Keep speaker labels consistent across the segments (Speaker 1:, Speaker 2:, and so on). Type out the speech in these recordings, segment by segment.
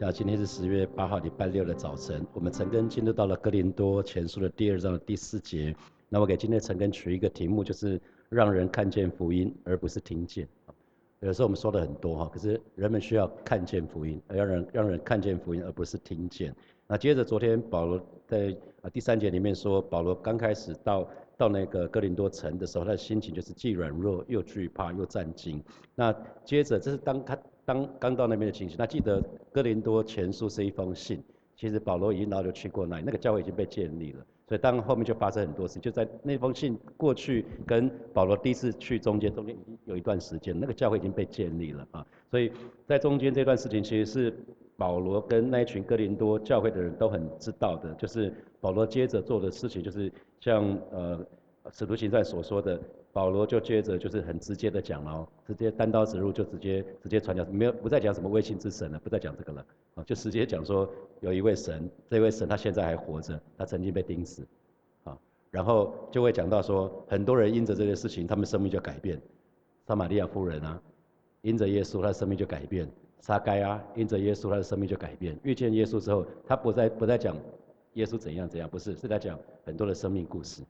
Speaker 1: 讲今天是十月八号礼拜六的早晨，我们陈根进入到了哥林多前书的第二章的第四节。那我给今天陈根取一个题目，就是让人看见福音，而不是听见。有时候我们说的很多哈，可是人们需要看见福音，而让人让人看见福音，而不是听见。那接着昨天保罗在啊第三节里面说，保罗刚开始到到那个哥林多城的时候，他的心情就是既软弱又惧怕又战惊。那接着这是当他。刚刚到那边的情形，那记得哥林多前书是一封信，其实保罗已经老久去过那里，那个教会已经被建立了，所以当后面就发生很多事，就在那封信过去跟保罗第一次去中间，中间有一段时间，那个教会已经被建立了。啊，所以在中间这段事情，其实是保罗跟那一群哥林多教会的人都很知道的，就是保罗接着做的事情，就是像呃使徒行传所说的。保罗就接着就是很直接的讲了，直接单刀直入就直接直接传讲，没有不再讲什么微信之神了，不再讲这个了，啊，就直接讲说有一位神，这位神他现在还活着，他曾经被钉死，啊，然后就会讲到说很多人因着这些事情，他们生命就改变，撒玛利亚夫人啊，因着耶稣他的生命就改变，撒该啊，因着耶稣他的生命就改变，遇见耶稣之后，他不再不再讲耶稣怎样怎样，不是是在讲很多的生命故事。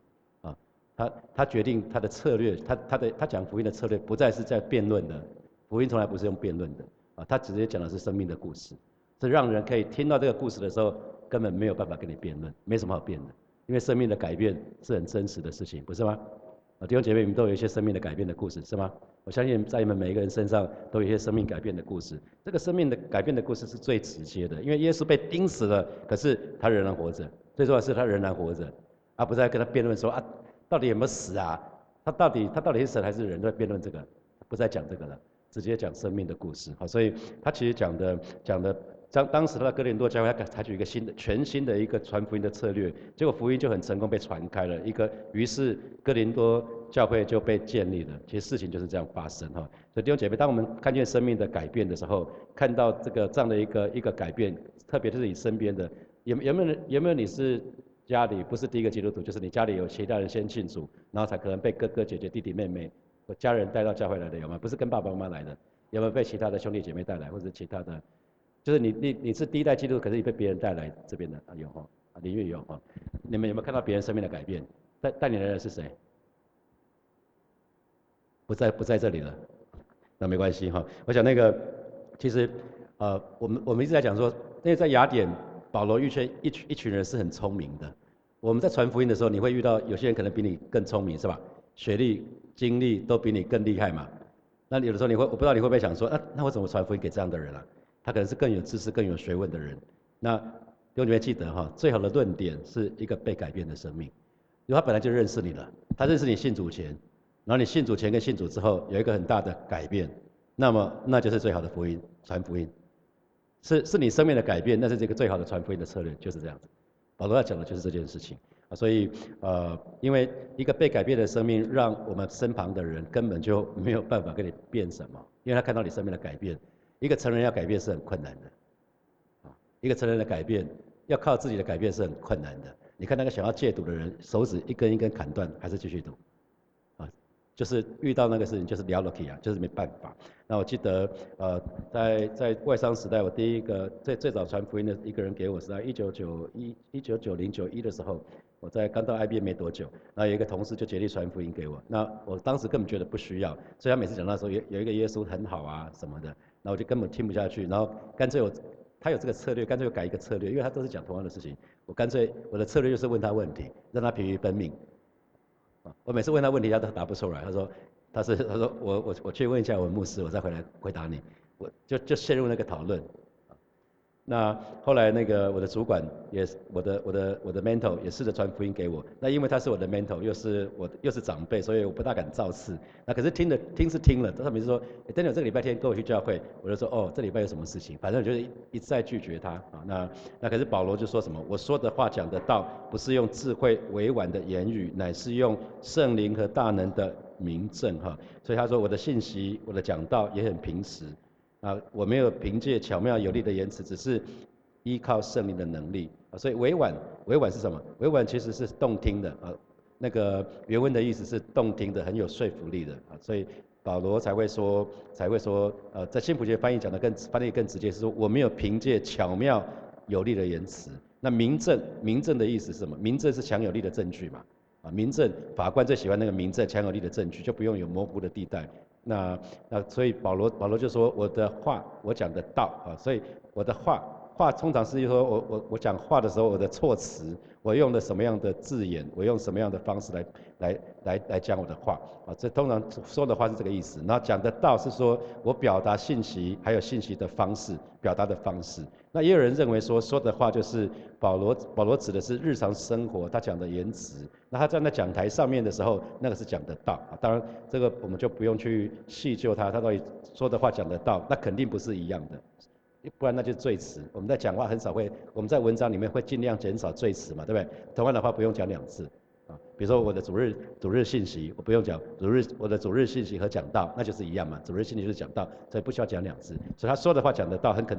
Speaker 1: 他他决定他的策略，他他的他讲福音的策略不再是在辩论的，福音从来不是用辩论的啊，他直接讲的是生命的故事，是让人可以听到这个故事的时候，根本没有办法跟你辩论，没什么好辩的，因为生命的改变是很真实的事情，不是吗？啊，弟兄姐妹，你们都有一些生命的改变的故事，是吗？我相信在你们每一个人身上都有一些生命改变的故事，这个生命的改变的故事是最直接的，因为耶稣被钉死了，可是他仍然活着，最重要的是他仍然活着，而不是在跟他辩论说啊。到底有没有死啊？他到底他到底是神还是人？在辩论这个，不再讲这个了，直接讲生命的故事。好，所以他其实讲的讲的，当当时他的哥林多教会他采取一个新的全新的一个传福音的策略，结果福音就很成功被传开了。一个于是哥林多教会就被建立了。其实事情就是这样发生哈。所以弟兄姐妹，当我们看见生命的改变的时候，看到这个这样的一个一个改变，特别是你身边的，有有没有人有没有你是？家里不是第一个基督徒，就是你家里有其他人先信主，然后才可能被哥哥姐姐、弟弟妹妹和家人带到教会来的，有吗？不是跟爸爸妈妈来的，有没有被其他的兄弟姐妹带来，或者其他的？就是你你你是第一代基督徒，可是你被别人带来这边的啊有哈啊李月有哈，你们有没有看到别人生命的改变？带带你来的是谁？不在不在这里了，那没关系哈。我想那个其实呃我们我们一直在讲说，因为在雅典。保罗遇见一群一群人是很聪明的。我们在传福音的时候，你会遇到有些人可能比你更聪明，是吧？学历、经历都比你更厉害嘛。那有的时候你会，我不知道你会不会想说，啊，那我怎么传福音给这样的人啊？他可能是更有知识、更有学问的人。那弟兄姐妹记得哈，最好的论点是一个被改变的生命。因为他本来就认识你了，他认识你信主前，然后你信主前跟信主之后有一个很大的改变，那么那就是最好的福音，传福音。是是你生命的改变，那是这个最好的传福音的策略，就是这样子。保罗要讲的就是这件事情啊，所以呃，因为一个被改变的生命，让我们身旁的人根本就没有办法跟你变什么，因为他看到你生命的改变。一个成人要改变是很困难的，啊，一个成人的改变要靠自己的改变是很困难的。你看那个想要戒赌的人，手指一根一根砍断，还是继续赌。就是遇到那个事情，就是聊 lucky 啊，就是没办法。那我记得，呃，在在外商时代，我第一个最最早传福音的一个人给我是在一九九一一九九零九一的时候，我在刚到 IBM 没多久，然后有一个同事就竭力传福音给我。那我当时根本觉得不需要，所以他每次讲到说有有一个耶稣很好啊什么的，那我就根本听不下去。然后干脆我他有这个策略，干脆我改一个策略，因为他都是讲同样的事情，我干脆我的策略就是问他问题，让他疲于奔命。我每次问他问题，他都答不出来。他说，他是他说我我我去问一下我牧师，我再回来回答你。我就就陷入那个讨论。那后来那个我的主管也我的我的我的 mentor 也试着传福音给我。那因为他是我的 mentor，又是我又是长辈，所以我不大敢造次。那可是听的听是听了，他每次说，等等这个礼拜天跟我去教会，我就说哦，这礼拜有什么事情？反正我就一一再拒绝他啊。那那可是保罗就说什么？我说的话讲的道，不是用智慧委婉的言语，乃是用圣灵和大能的明证哈。所以他说我的信息，我的讲道也很平实。啊，我没有凭借巧妙有力的言辞，只是依靠圣灵的能力啊。所以委婉，委婉是什么？委婉其实是动听的啊。那个原文的意思是动听的，很有说服力的啊。所以保罗才会说，才会说，呃，在新普学翻译讲的更翻译更直接，是说我没有凭借巧妙有力的言辞。那明证，明证的意思是什么？明证是强有力的证据嘛？啊，民证法官最喜欢那个民证强有力的证据，就不用有模糊的地带。那那所以保罗保罗就说我的话我讲的道啊，所以我的话话通常是说我我我讲话的时候我的措辞。我用的什么样的字眼？我用什么样的方式来来来来讲我的话？啊，这通常说的话是这个意思。那讲的道是说我表达信息，还有信息的方式，表达的方式。那也有人认为说说的话就是保罗保罗指的是日常生活他讲的言辞。那他站在讲台上面的时候，那个是讲的道。当然这个我们就不用去细究他，他到底说的话讲的道，那肯定不是一样的。不然那就是赘词。我们在讲话很少会，我们在文章里面会尽量减少赘词嘛，对不对？同样的话不用讲两次啊。比如说我的主日主日信息，我不用讲主日我的主日信息和讲道，那就是一样嘛。主日信息就是讲道，所以不需要讲两次。所以他说的话讲的道很可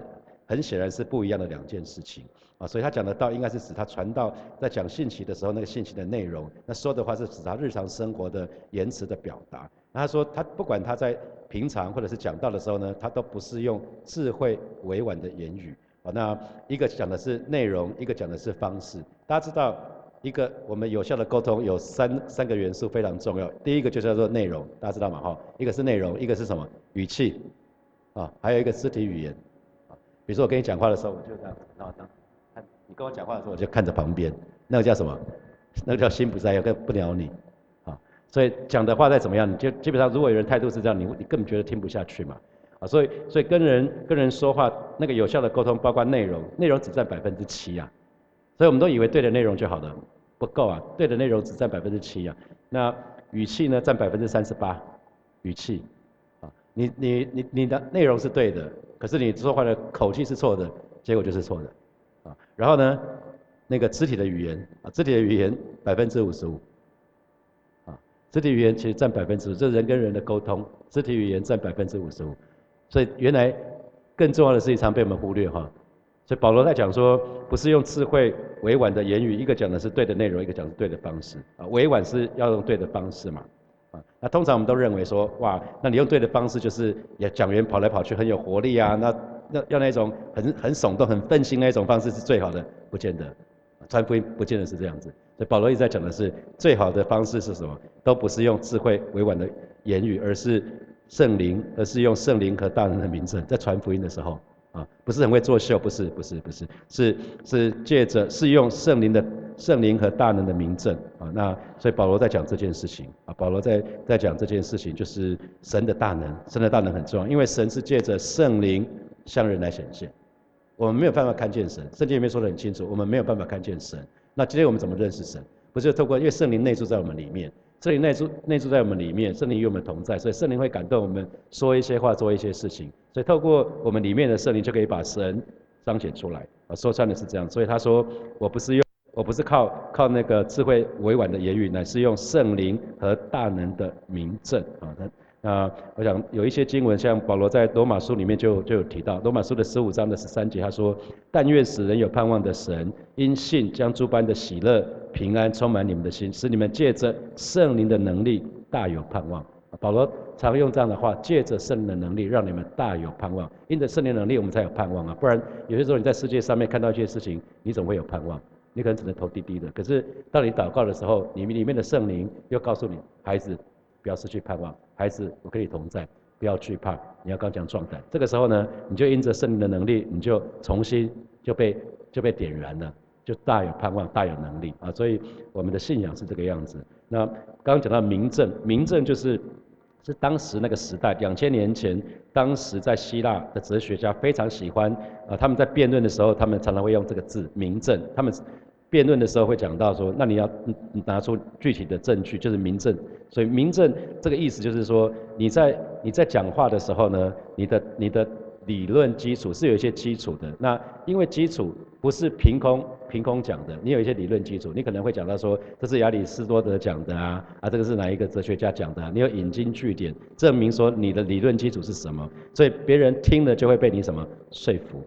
Speaker 1: 很显然是不一样的两件事情啊。所以他讲的道应该是指他传道在讲信息的时候那个信息的内容，那说的话是指他日常生活的言辞的表达。那他说他不管他在平常或者是讲道的时候呢，他都不是用智慧委婉的言语啊。那一个讲的是内容，一个讲的是方式。大家知道，一个我们有效的沟通有三三个元素非常重要。第一个就叫做内容，大家知道吗？哈，一个是内容，一个是什么？语气啊，还有一个肢体语言。比如说我跟你讲话的时候，我就这样，然当看你跟我讲话的时候，我就看着旁边，那个叫什么？那个叫心不在焉，不鸟你啊。所以讲的话再怎么样，你就基本上如果有人态度是这样，你你根本觉得听不下去嘛，啊，所以所以跟人跟人说话那个有效的沟通，包括内容，内容只占百分之七啊，所以我们都以为对的内容就好了，不够啊，对的内容只占百分之七啊，那语气呢占百分之三十八，语气，啊，你你你你的内容是对的，可是你说话的口气是错的，结果就是错的，啊，然后呢，那个肢体的语言啊，肢体的语言百分之五十五。啊肢体语言其实占百分之五，这人跟人的沟通。肢体语言占百分之五十五，所以原来更重要的事情常被我们忽略哈。所以保罗在讲说，不是用智慧委婉的言语，一个讲的是对的内容，一个讲是对的方式啊。委婉是要用对的方式嘛啊。那通常我们都认为说，哇，那你用对的方式就是也讲员跑来跑去很有活力啊，那那要那种很很耸动、很愤心那一种方式是最好的，不见得。传福音不见得是这样子，所以保罗一直在讲的是最好的方式是什么？都不是用智慧委婉的言语，而是圣灵，而是用圣灵和大人的名证，在传福音的时候啊，不是很会作秀，不是，不是，不是，是是借着是用圣灵的圣灵和大能的名证啊。那所以保罗在讲这件事情啊，保罗在在讲这件事情，就是神的大能，神的大能很重要，因为神是借着圣灵向人来显现。我们没有办法看见神，圣经里面说的很清楚，我们没有办法看见神。那今天我们怎么认识神？不是透过，因为圣灵内住在我们里面，圣灵内住内住在我们里面，圣灵与我们同在，所以圣灵会感动我们说一些话，做一些事情。所以透过我们里面的圣灵，就可以把神彰显出来。啊，说穿的是这样。所以他说，我不是用，我不是靠靠那个智慧委婉的言语，乃是用圣灵和大能的名证啊。那我想有一些经文，像保罗在罗马书里面就就有提到，罗马书的十五章的十三节，他说：“但愿使人有盼望的神，因信将诸般的喜乐、平安充满你们的心，使你们借着圣灵的能力大有盼望。”保罗常用这样的话，借着圣灵的能力，让你们大有盼望。因着圣灵能力，我们才有盼望啊！不然有些时候你在世界上面看到一些事情，你怎么会有盼望？你可能只能投滴滴的。可是当你祷告的时候，你里面的圣灵又告诉你，孩子。不要失去盼望，孩子，我跟你同在，不要惧怕，你要刚强壮胆。这个时候呢，你就因着圣灵的能力，你就重新就被就被点燃了，就大有盼望，大有能力啊！所以我们的信仰是这个样子。那刚刚讲到明证，明证就是是当时那个时代，两千年前，当时在希腊的哲学家非常喜欢啊，他们在辩论的时候，他们常常会用这个字明证，他们。辩论的时候会讲到说，那你要拿出具体的证据，就是明证。所以明证这个意思就是说，你在你在讲话的时候呢，你的你的理论基础是有一些基础的。那因为基础不是凭空凭空讲的，你有一些理论基础，你可能会讲到说，这是亚里士多德讲的啊，啊这个是哪一个哲学家讲的？你有引经据典证明说你的理论基础是什么，所以别人听了就会被你什么说服。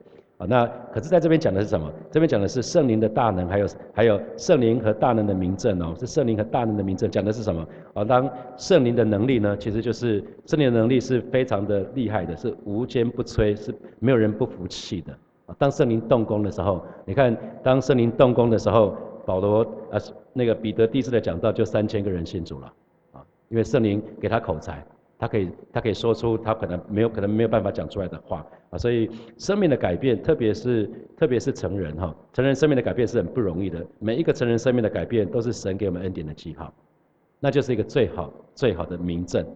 Speaker 1: 那可是在这边讲的是什么？这边讲的是圣灵的大能，还有还有圣灵和大能的名证哦，是圣灵和大能的名证，讲的是什么？啊，当圣灵的能力呢，其实就是圣灵的能力是非常的厉害的，是无坚不摧，是没有人不服气的。啊，当圣灵动工的时候，你看，当圣灵动工的时候，保罗啊，那个彼得第一次的讲道就三千个人信主了，啊，因为圣灵给他口才。他可以，他可以说出他可能没有可能没有办法讲出来的话所以生命的改变，特别是特别是成人哈，成人生命的改变是很不容易的。每一个成人生命的改变，都是神给我们恩典的记号，那就是一个最好最好的明证。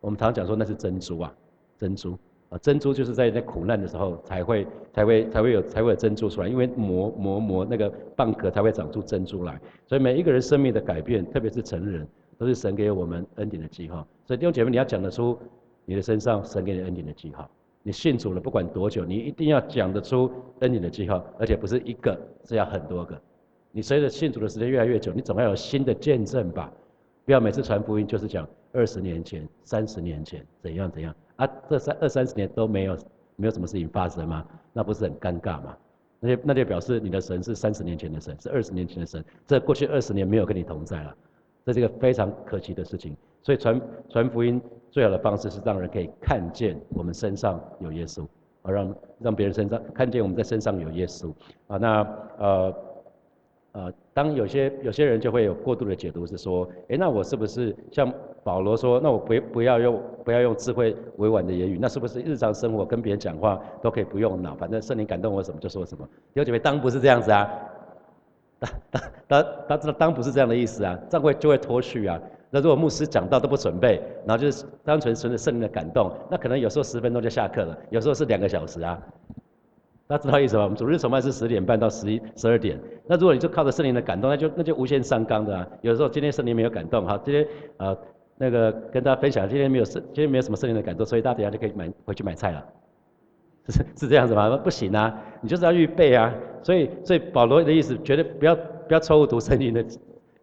Speaker 1: 我们常常讲说那是珍珠啊，珍珠啊，珍珠就是在那苦难的时候才会才会才会有才会有珍珠出来，因为磨磨磨那个蚌壳才会长出珍珠来。所以每一个人生命的改变，特别是成人。都是神给我们恩典的记号，所以弟兄姐妹，你要讲得出你的身上神给你恩典的记号。你信主了，不管多久，你一定要讲得出恩典的记号，而且不是一个，是要很多个。你随着信主的时间越来越久，你总要有新的见证吧？不要每次传福音就是讲二十年前、三十年前怎样怎样啊？这三二三十年都没有没有什么事情发生吗？那不是很尴尬吗？那就那就表示你的神是三十年前的神，是二十年前的神，这过去二十年没有跟你同在了。这是一个非常可惜的事情，所以传传福音最好的方式是让人可以看见我们身上有耶稣，而让让别人身上看见我们在身上有耶稣啊。那呃呃，当有些有些人就会有过度的解读，是说，哎，那我是不是像保罗说，那我不不要用不要用智慧委婉的言语，那是不是日常生活跟别人讲话都可以不用脑，反正圣灵感动我什么就说什么？弟兄姐妹，当不是这样子啊。当当当当知道当不是这样的意思啊，这样会就会脱序啊。那如果牧师讲到都不准备，然后就是单纯纯的圣灵的感动，那可能有时候十分钟就下课了，有时候是两个小时啊。大家知道意思吗？我们主日崇拜是十点半到十一十二点。那如果你就靠着圣灵的感动，那就那就无限上纲的啊。有时候今天圣灵没有感动，好，今天呃那个跟大家分享，今天没有圣，今天没有什么圣灵的感动，所以大家等下就可以买回去买菜了。是是这样子吗？不行啊，你就是要预备啊。所以，所以保罗的意思，绝对不要不要错误读圣经的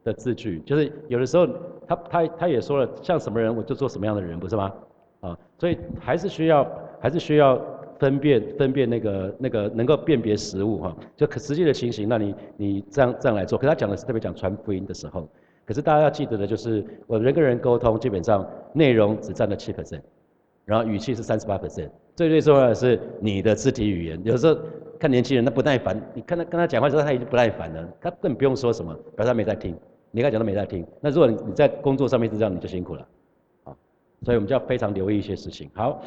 Speaker 1: 的字句。就是有的时候，他他他也说了，像什么人我就做什么样的人，不是吗？啊，所以还是需要还是需要分辨分辨那个那个能够辨别实物哈。就可实际的情形，那你你这样这样来做。可他讲的是特别讲传福音的时候。可是大家要记得的就是，我人跟人沟通，基本上内容只占了七 percent，然后语气是三十八 percent。最最重要的是你的肢体语言。有时候看年轻人，他不耐烦，你看他跟他讲话的时候，他已经不耐烦了，他根本不用说什么，表示他没在听。你该讲都没在听。那如果你你在工作上面是这样，你就辛苦了，啊，所以我们就要非常留意一些事情。好，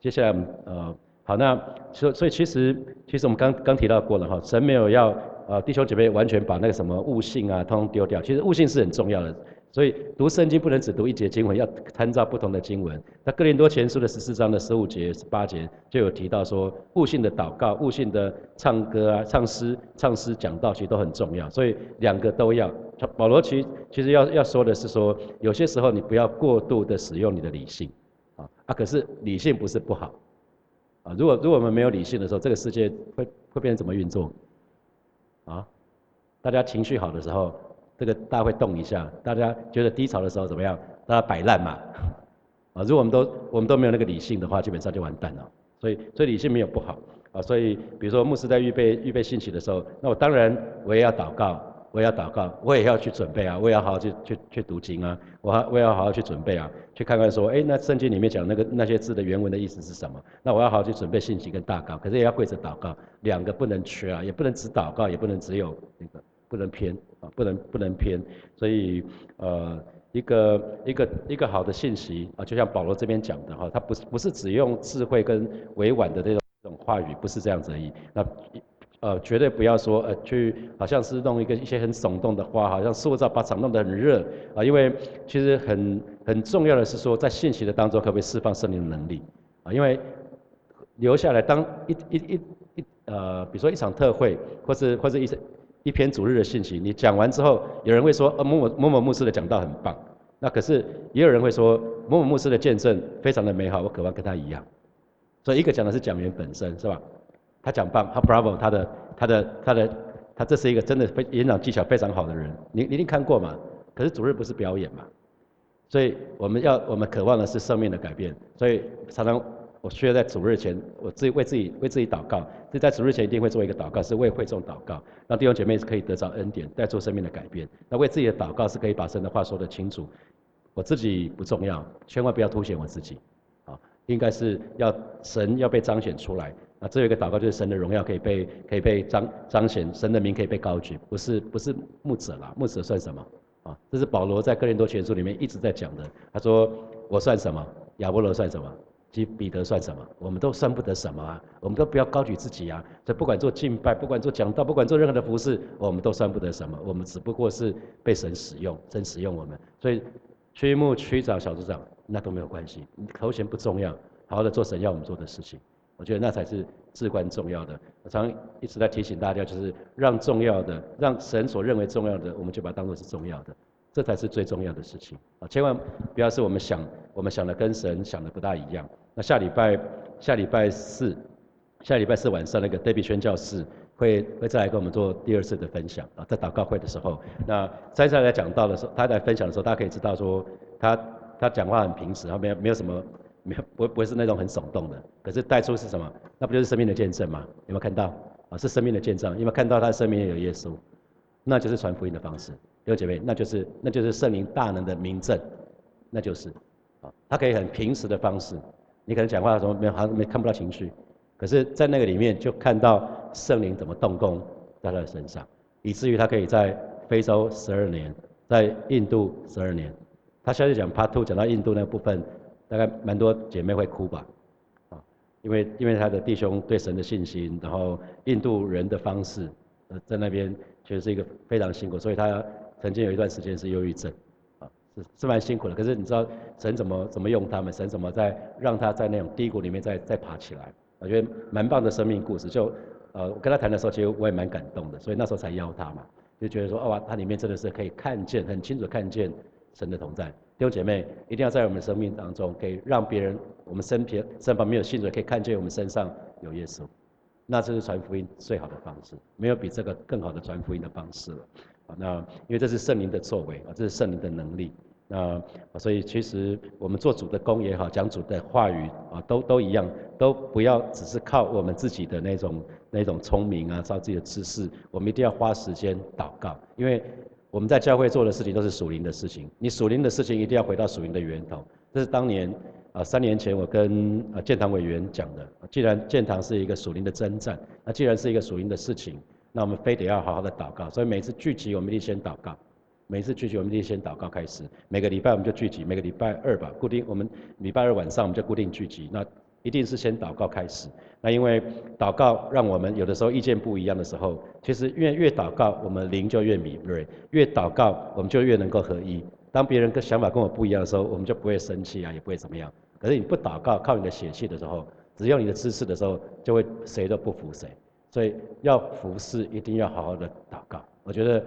Speaker 1: 接下来我们呃，好，那所所以其实其实我们刚刚提到过了哈，神没有要呃弟兄姐妹完全把那个什么悟性啊通通丢掉，其实悟性是很重要的。所以读圣经不能只读一节经文，要参照不同的经文。那哥林多前书的十四章的十五节、十八节就有提到说，悟性的祷告、悟性的唱歌啊、唱诗、唱诗讲道，其实都很重要。所以两个都要。保罗其其实要要说的是说，有些时候你不要过度的使用你的理性，啊啊，可是理性不是不好，啊，如果如果我们没有理性的时候，这个世界会会变成怎么运作？啊，大家情绪好的时候。这个大家会动一下，大家觉得低潮的时候怎么样？大家摆烂嘛，啊，如果我们都我们都没有那个理性的话，基本上就完蛋了。所以，所以理性没有不好啊。所以，比如说牧师在预备预备信息的时候，那我当然我也要祷告，我也要祷告，我也要去准备啊，我也要好好去去去读经啊，我还我也要好好去准备啊，去看看说，哎，那圣经里面讲那个那些字的原文的意思是什么？那我要好好去准备信息跟大纲，可是也要跪着祷告，两个不能缺啊，也不能只祷告，也不能只有那个。不能偏啊，不能不能偏，所以呃，一个一个一个好的信息啊，就像保罗这边讲的哈，他不是不是只用智慧跟委婉的这种种话语，不是这样子而已。那呃，绝对不要说呃，去好像是弄一个一些很耸动的话，好像塑造把场弄得很热啊，因为其实很很重要的是说，在信息的当中可不可以释放圣灵的能力啊？因为留下来当一一一一呃，比如说一场特会，或是或是一些。一篇主日的信息，你讲完之后，有人会说，呃，某某某某牧师的讲道很棒。那可是也有人会说，某某牧师的见证非常的美好，我渴望跟他一样。所以一个讲的是讲员本身，是吧？他讲棒，他 bravo，他的他的他的他这是一个真的非演讲技巧非常好的人，你你一定看过嘛？可是主日不是表演嘛？所以我们要我们渴望的是生命的改变。所以常常我需要在主日前，我自己为自己为自己祷告，就在主日前一定会做一个祷告，是为会众祷告，让弟兄姐妹是可以得着恩典，带做生命的改变。那为自己的祷告是可以把神的话说得清楚，我自己不重要，千万不要凸显我自己，啊，应该是要神要被彰显出来。那这有一个祷告，就是神的荣耀可以被可以被彰彰显，神的名可以被高举，不是不是牧者啦，牧者算什么？啊，这是保罗在哥林多前书里面一直在讲的。他说我算什么？亚波罗算什么？及彼得算什么？我们都算不得什么啊！我们都不要高举自己啊！所以不管做敬拜，不管做讲道，不管做任何的服饰，我们都算不得什么。我们只不过是被神使用，神使用我们。所以区牧、区长、小组长那都没有关系，头衔不重要，好好的做神要我们做的事情。我觉得那才是至关重要的。我常一直在提醒大家，就是让重要的，让神所认为重要的，我们就把它当做是重要的。这才是最重要的事情啊！千万不要是我们想，我们想的跟神想的不大一样。那下礼拜，下礼拜四，下礼拜四晚上那个 David 宣教士会会再来跟我们做第二次的分享啊，在祷告会的时候，那再再来讲到的时候，他在分享的时候，大家可以知道说，他他讲话很平实，他没有没有什么，没有不不是那种很耸动的，可是带出是什么？那不就是生命的见证吗？有没有看到啊？是生命的见证，有没有看到他生命有耶稣？那就是传福音的方式。六姐妹，那就是那就是圣灵大能的明证，那就是啊，他可以很平时的方式，你可能讲话什么没好像没看不到情绪，可是，在那个里面就看到圣灵怎么动工在他的身上，以至于他可以在非洲十二年，在印度十二年。他下次讲 Part Two 讲到印度那部分，大概蛮多姐妹会哭吧，啊，因为因为他的弟兄对神的信心，然后印度人的方式，呃，在那边其实是一个非常辛苦，所以他。曾经有一段时间是忧郁症，啊，是是蛮辛苦的。可是你知道神怎么怎么用他们？神怎么在让他在那种低谷里面再再爬起来？我觉得蛮棒的生命故事。就呃，我跟他谈的时候，其实我也蛮感动的。所以那时候才邀他嘛，就觉得说，哇，他里面真的是可以看见很清楚看见神的同在。弟兄姐妹，一定要在我们的生命当中，可以让别人我们身边身旁没有信主，可以看见我们身上有耶稣。那这是传福音最好的方式，没有比这个更好的传福音的方式了。那因为这是圣灵的作为啊，这是圣灵的能力。那所以其实我们做主的功也好，讲主的话语啊，都都一样，都不要只是靠我们自己的那种那种聪明啊，靠自己的知识。我们一定要花时间祷告，因为我们在教会做的事情都是属灵的事情。你属灵的事情一定要回到属灵的源头。这是当年啊三年前我跟啊建堂委员讲的。既然建堂是一个属灵的征战，那既然是一个属灵的事情。那我们非得要好好的祷告，所以每次聚集我们一定先祷告。每次聚集我们一定先祷告开始。每个礼拜我们就聚集，每个礼拜二吧，固定我们礼拜二晚上我们就固定聚集。那一定是先祷告开始。那因为祷告让我们有的时候意见不一样的时候，其实越越祷告，我们灵就越敏锐；越祷告，我们就越能够合一。当别人跟想法跟我不一样的时候，我们就不会生气啊，也不会怎么样。可是你不祷告，靠你的血气的时候，只用你的知识的时候，就会谁都不服谁。所以要服侍，一定要好好的祷告。我觉得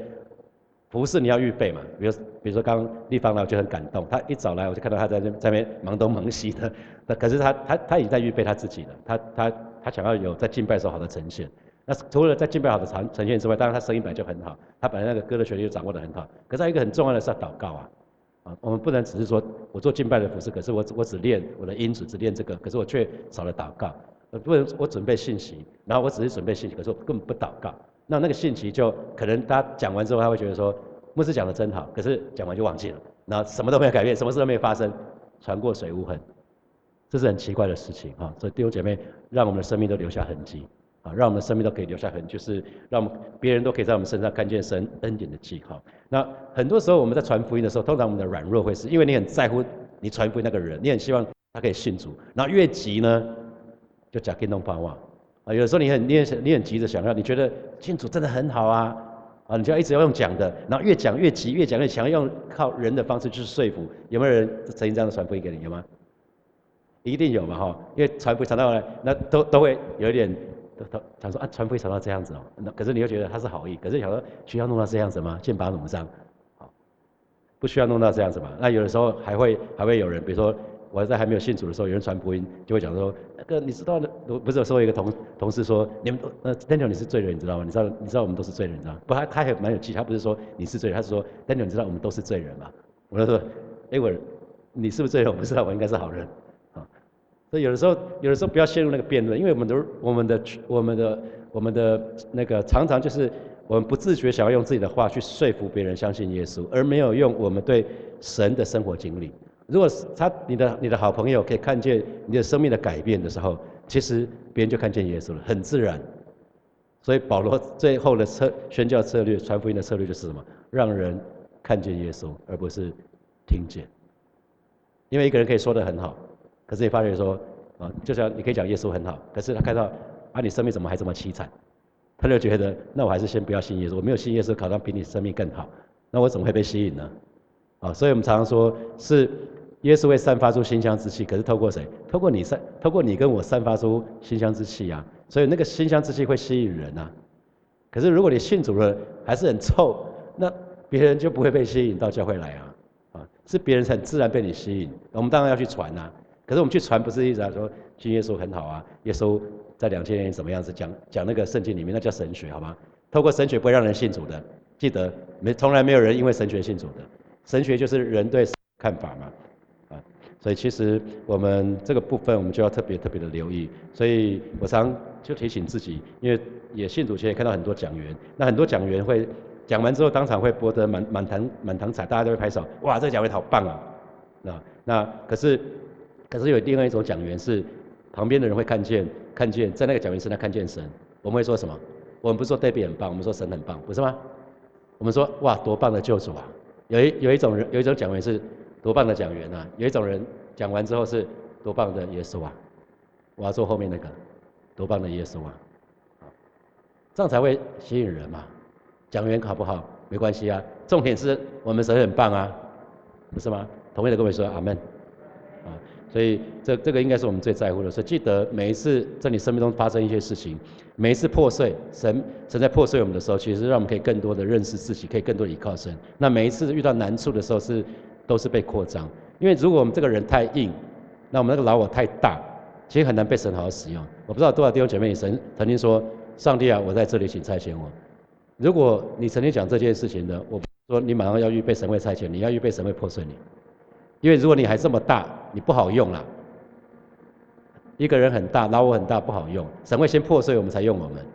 Speaker 1: 服侍你要预备嘛，比如比如说刚刚立方呢，我就很感动。他一早来，我就看到他在那在那边忙东忙西的。那可是他他他已经在预备他自己了，他他他想要有在敬拜时候好的呈现。那除了在敬拜好的呈呈现之外，当然他声音本来就很好，他本来那个歌的旋律就掌握的很好。可是他一个很重要的是要祷告啊，啊，我们不能只是说我做敬拜的服饰，可是我我只练我的音质，只练这个，可是我却少了祷告。不能，我准备信息，然后我只是准备信息，可是我根本不祷告。那那个信息就可能他讲完之后，他会觉得说牧师讲的真好，可是讲完就忘记了，然后什么都没有改变，什么事都没有发生，船过水无痕，这是很奇怪的事情啊！所以弟兄姐妹，让我们的生命都留下痕迹啊，让我们的生命都可以留下痕，就是让别人都可以在我们身上看见神恩典的记号。那很多时候我们在传福音的时候，通常我们的软弱会是因为你很在乎你传福音那个人，你很希望他可以信主，然后越急呢？就假跟动盼望啊，有的时候你很你很你很急着想要，你觉得信主真的很好啊啊，你就要一直要用讲的，然后越讲越急，越讲越强，用靠人的方式去说服。有没有人曾经这样的传福音给你？有吗？一定有嘛哈，因为传福音传到来，那都都会有一点都都想说啊，传福音传到这样子哦，那可是你又觉得他是好意，可是想说需要弄到这样子吗？剑拔弩张，好，不需要弄到这样子嘛。那有的时候还会还会有人，比如说。我在还没有信主的时候，有人传福音，就会讲说，那个你知道的，不是有说一个同同事说，你们都呃，Daniel 你是罪人，你知道吗？你知道你知道我们都是罪人，你知道吗不？他他还蛮有气，他不是说你是罪人，他是说 Daniel 你知道我们都是罪人嘛？我就说，哎我，你是不是罪人？我不知道，我应该是好人，啊，所以有的时候，有的时候不要陷入那个辩论，因为我们的、我们的、我们的、我们的那个常常就是我们不自觉想要用自己的话去说服别人相信耶稣，而没有用我们对神的生活经历。如果是他、你的、你的好朋友可以看见你的生命的改变的时候，其实别人就看见耶稣了，很自然。所以保罗最后的策宣教策略、传福音的策略就是什么？让人看见耶稣，而不是听见。因为一个人可以说的很好，可是你发觉说，啊，就像你可以讲耶稣很好，可是他看到啊，你生命怎么还这么凄惨？他就觉得，那我还是先不要信耶稣。我没有信耶稣，考上比你生命更好，那我怎么会被吸引呢？啊，所以我们常常说是耶稣会散发出馨香之气，可是透过谁？透过你散，透过你跟我散发出馨香之气啊。所以那个馨香之气会吸引人呐。可是如果你信主了还是很臭，那别人就不会被吸引到教会来啊。啊，是别人很自然被你吸引。我们当然要去传呐。可是我们去传不是一直在说信耶稣很好啊，耶稣在两千年怎么样子讲讲那个圣经里面那叫神学好吗？透过神学不会让人信主的，记得没从来没有人因为神学信主的。神学就是人对看法嘛。所以其实我们这个部分，我们就要特别特别的留意。所以我常就提醒自己，因为也信主前也看到很多讲员，那很多讲员会讲完之后当场会播得满满堂满堂彩，大家都会拍手，哇，这个讲员好棒啊！那那可是可是有另外一种讲员是旁边的人会看见看见在那个讲员身上看见神，我们会说什么？我们不是说 David 很棒，我们说神很棒，不是吗？我们说哇，多棒的救主啊！有一有一种人有一种讲员是。多棒的讲员啊！有一种人讲完之后是多棒的耶稣啊！我要做后面那个多棒的耶稣啊！这样才会吸引人嘛。讲员好不好没关系啊，重点是我们神很棒啊，不是吗？同意的各位说阿门啊！所以这这个应该是我们最在乎的。所以记得每一次在你生命中发生一些事情，每一次破碎，神神在破碎我们的时候，其实让我们可以更多的认识自己，可以更多依靠神。那每一次遇到难处的时候是。都是被扩张，因为如果我们这个人太硬，那我们那个老我太大，其实很难被神好好使用。我不知道多少弟兄姐妹，神曾曾经说：“上帝啊，我在这里，请差遣我。”如果你曾经讲这件事情的，我说你马上要预备神会差遣，你要预备神会破碎你，因为如果你还这么大，你不好用啦。一个人很大，老我很大，不好用，神会先破碎我们才用我们。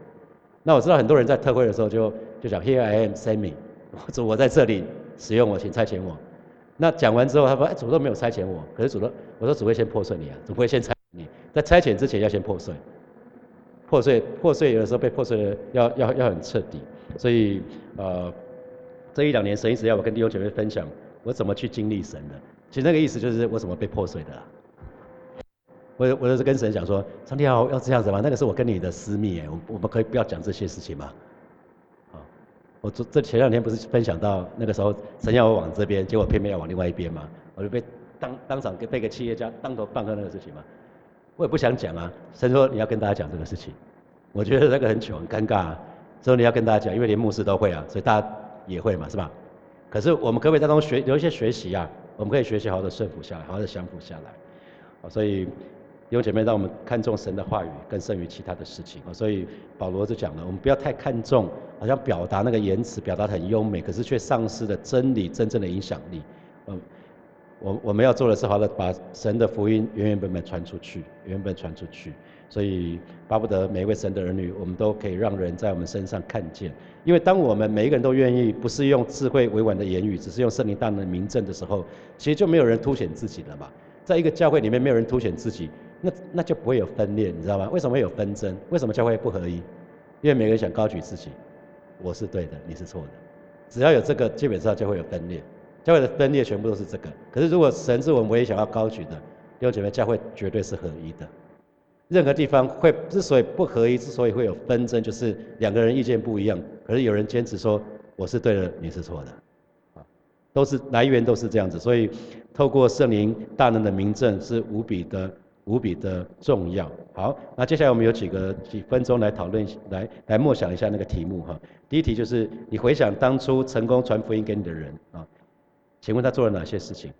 Speaker 1: 那我知道很多人在特会的时候就就讲：“Here I am, send me。”主我在这里，使用我，请差遣我。那讲完之后，他说：“哎，主都没有差遣我，可是主都我说主会先破碎你啊，主会先差你，在差遣之前要先破碎，破碎破碎有的时候被破碎的要要要很彻底，所以呃这一两年神一直要我跟弟兄姐妹分享我怎么去经历神的，其实那个意思就是我怎么被破碎的，我我就是跟神讲说，上帝要要这样子吗？那个是我跟你的私密哎，我我们可以不要讲这些事情吗？我这这前两天不是分享到那个时候神要我往这边，结果偏偏要往另外一边嘛，我就被当当场给被个企业家当头棒喝那个事情嘛，我也不想讲啊。神说你要跟大家讲这个事情，我觉得那个很糗很尴尬啊。所以你要跟大家讲，因为连牧师都会啊，所以大家也会嘛，是吧？可是我们可不可以在当中学有一些学习啊？我们可以学习好好的顺服下来，好好的降服下来。所以。弟兄姐妹，让我们看重神的话语更胜于其他的事情啊！所以保罗就讲了，我们不要太看重，好像表达那个言辞表达很优美，可是却丧失了真理真正的影响力。嗯，我我们要做的是，好的把神的福音原原本本传出去，原本传出去。所以巴不得每一位神的儿女，我们都可以让人在我们身上看见。因为当我们每一个人都愿意，不是用智慧委婉的言语，只是用圣灵大能的明证的时候，其实就没有人凸显自己了嘛。在一个教会里面，没有人凸显自己。那那就不会有分裂，你知道吗？为什么会有纷争？为什么教会不合一？因为每个人想高举自己，我是对的，你是错的。只要有这个，基本上就会有分裂。教会的分裂全部都是这个。可是如果神是我们唯一想要高举的，弟兄姐妹，教会绝对是合一的。任何地方会之所以不合一，之所以会有纷争，就是两个人意见不一样。可是有人坚持说我是对的，你是错的，啊，都是来源都是这样子。所以透过圣灵大能的明证是无比的。无比的重要。好，那接下来我们有几个几分钟来讨论，来来默想一下那个题目哈。第一题就是你回想当初成功传福音给你的人啊，请问他做了哪些事情？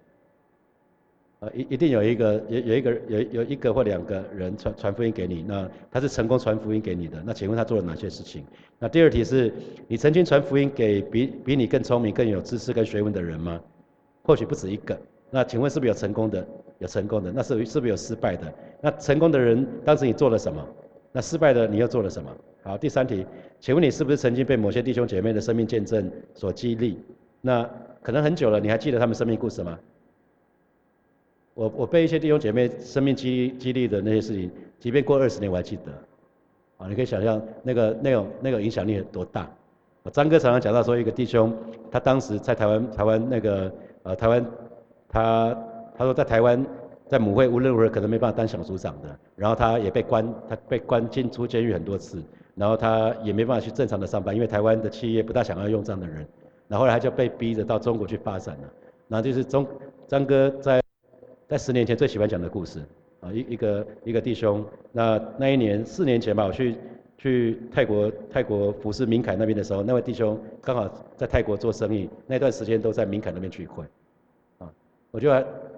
Speaker 1: 呃，一一定有一个有有一个有有一个或两个人传传福音给你，那他是成功传福音给你的，那请问他做了哪些事情？那第二题是你曾经传福音给比比你更聪明、更有知识、跟学问的人吗？或许不止一个。那请问是不是有成功的？有成功的，那是是不是有失败的？那成功的人当时你做了什么？那失败的你又做了什么？好，第三题，请问你是不是曾经被某些弟兄姐妹的生命见证所激励？那可能很久了，你还记得他们生命故事吗？我我被一些弟兄姐妹生命激激励的那些事情，即便过二十年我还记得。啊，你可以想象那个那种那个影响力有多大。张哥常常讲到说，一个弟兄，他当时在台湾台湾那个呃台湾，他他说在台湾在母会无论如何可能没办法当小组长的，然后他也被关，他被关进出监狱很多次，然后他也没办法去正常的上班，因为台湾的企业不大想要用这样的人，然后来他就被逼着到中国去发展了。然后就是中张哥在在十年前最喜欢讲的故事。啊，一一个一个弟兄，那那一年四年前吧，我去去泰国泰国服侍明凯那边的时候，那位弟兄刚好在泰国做生意，那段时间都在明凯那边聚会，啊，我就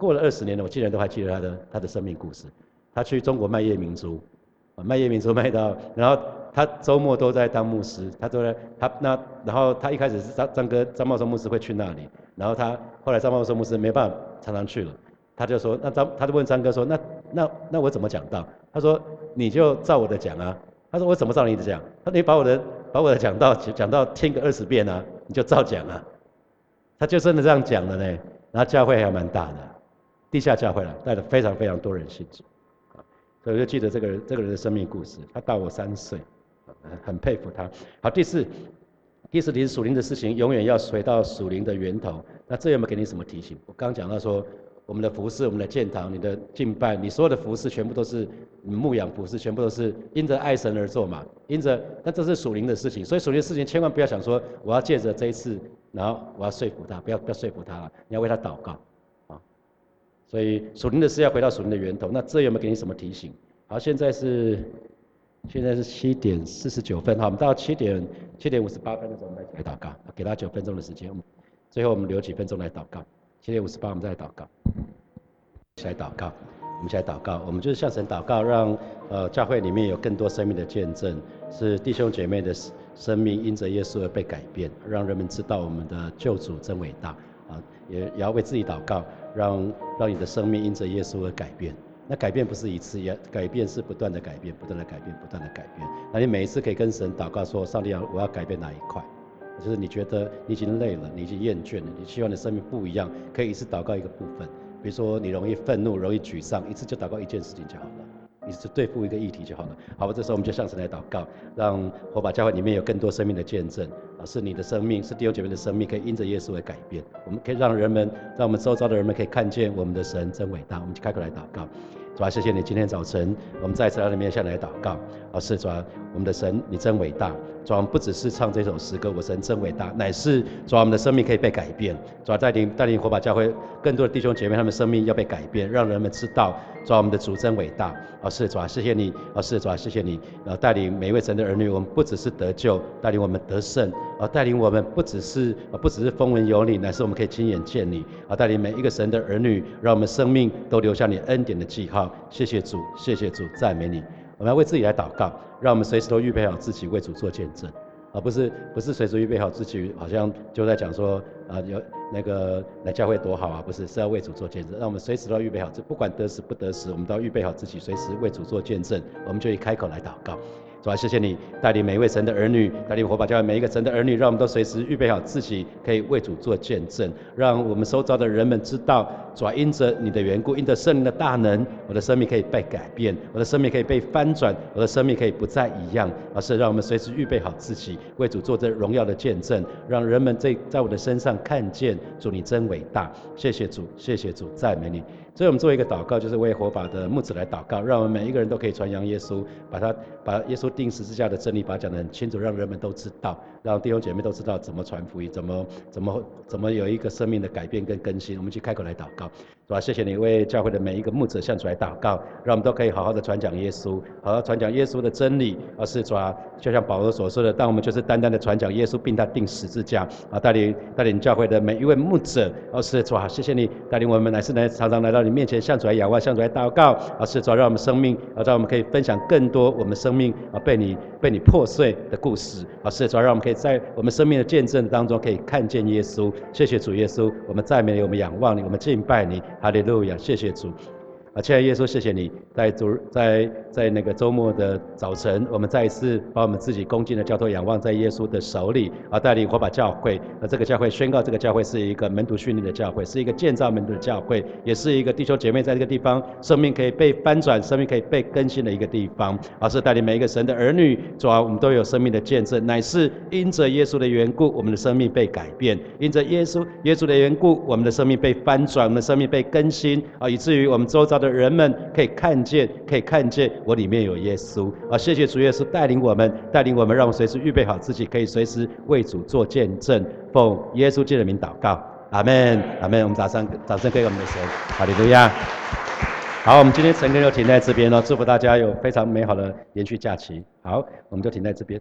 Speaker 1: 过了二十年了，我竟然都还记得他的他的生命故事。他去中国卖夜明珠，啊，卖夜明珠卖到，然后他周末都在当牧师，他都在他那，然后他一开始是张张哥张茂松牧师会去那里，然后他后来张茂松牧师没办法常常去了。他就说，那张他就问张哥说，那那那我怎么讲道？他说你就照我的讲啊。他说我怎么照你的讲？他说你把我的把我的讲道讲到听个二十遍啊，你就照讲啊。他就真的这样讲了呢。然后教会还蛮大的，地下教会了，带了非常非常多人信主。所以我就记得这个人这个人的生命故事。他大我三岁，很佩服他。好，第四第四题是属灵的事情，永远要回到属灵的源头。那这有没有给你什么提醒？我刚讲到说。我们的服饰，我们的建堂，你的敬拜，你所有的服饰全部都是你牧养服饰，全部都是因着爱神而做嘛，因着，那这是属灵的事情，所以属灵的事情千万不要想说我要借着这一次，然后我要说服他，不要不要说服他，你要为他祷告，所以属灵的事要回到属灵的源头。那这有没有给你什么提醒？好，现在是现在是七点四十九分，好，我们到七点七点五十八分的时候我们来祷告，给他九分钟的时间，最后我们留几分钟来祷告。七点五十八，我们再来祷告。起来祷告，我们起来祷告。我们就是向神祷告，让呃教会里面有更多生命的见证，是弟兄姐妹的生命因着耶稣而被改变，让人们知道我们的救主真伟大啊！也也要为自己祷告，让让你的生命因着耶稣而改变。那改变不是一次，也改变是不断的改变，不断的改变，不断的改变。那你每一次可以跟神祷告说：上帝啊，我要改变哪一块？就是你觉得你已经累了，你已经厌倦了，你希望你的生命不一样，可以一次祷告一个部分。比如说你容易愤怒、容易沮丧，一次就祷告一件事情就好了，一次对付一个议题就好了。好吧，这时候我们就向神来祷告，让火把教会里面有更多生命的见证是你的生命，是弟兄姐妹的生命，可以因着耶稣而改变。我们可以让人们，让我们周遭的人们可以看见我们的神真伟大。我们就开口来祷告。主啊，谢谢你今天早晨，我们再次来里面向来祷告。啊，是主啊，我们的神，你真伟大。主啊，不只是唱这首诗歌，我神真伟大，乃是主啊，我们的生命可以被改变。主啊，带领带领火把教会更多的弟兄姐妹，他们生命要被改变，让人们知道主啊，我们的主真伟大。啊，是主啊，谢谢你。啊，是主啊，谢谢你。然后带领每一位神的儿女，我们不只是得救，带领我们得胜。啊，带领我们不只是，不只是风闻有你，乃是我们可以亲眼见你。啊，带领每一个神的儿女，让我们生命都留下你恩典的记号。谢谢主，谢谢主，赞美你。我们要为自己来祷告，让我们随时都预备好自己为主做见证，而不是不是随时预备好自己，好像就在讲说啊有那个来教会多好啊，不是是要为主做见证，让我们随时都要预备好，这不管得时不得时，我们都要预备好自己，随时为主做见证，我们就以开口来祷告。主啊，谢谢你带领每一位神的儿女，带领火把教会每一个神的儿女，让我们都随时预备好自己，可以为主做见证，让我们收遭的人们知道，主啊，因着你的缘故，因着圣灵的大能，我的生命可以被改变，我的生命可以被翻转，我的生命可以不再一样，而是让我们随时预备好自己，为主做这荣耀的见证，让人们在在我的身上看见主你真伟大。谢谢主，谢谢主，赞美你。所以我们做一个祷告，就是为火把的木子来祷告，让我们每一个人都可以传扬耶稣，把他把耶稣定十字架的真理，把它讲得很清楚，让人们都知道，让弟兄姐妹都知道怎么传福音，怎么怎么怎么有一个生命的改变跟更新。我们去开口来祷告。是吧？谢谢你为教会的每一个牧者向主来祷告，让我们都可以好好的传讲耶稣，好好传讲耶稣的真理。而是主啊，就像保罗所说的，但我们就是单单的传讲耶稣，并他定十字架啊，带领带领教会的每一位牧者。而是主啊，谢谢你带领我们来是来常常来到你面前，向主来仰望，向主来祷告。而是主啊，让我们生命啊，让我们可以分享更多我们生命啊被你被你破碎的故事。而是主啊，让我们可以在我们生命的见证当中可以看见耶稣。谢谢主耶稣，我们赞美你，我们仰望你，我们敬。拜你，哈利路亚，谢谢主。啊，亲爱的耶稣，谢谢你在周在在那个周末的早晨，我们再一次把我们自己恭敬的交托仰望在耶稣的手里，啊，带领火把教会，那这个教会宣告这个教会是一个门徒训练的教会，是一个建造门徒的教会，也是一个弟兄姐妹在这个地方生命可以被翻转，生命可以被更新的一个地方。而是带领每一个神的儿女，主啊，我们都有生命的见证，乃是因着耶稣的缘故，我们的生命被改变；因着耶稣耶稣的缘故，我们的生命被翻转，我们的生命被更新，啊，以至于我们周遭。的人们可以看见，可以看见我里面有耶稣啊！谢谢主耶稣带领我们，带领我们，让我们随时预备好自己，可以随时为主做见证。奉耶稣基督的名祷告，阿门，阿门。我们掌声，掌声给我们的神，哈利路亚。好，我们今天晨更就停在这边了，祝福大家有非常美好的连续假期。好，我们就停在这边。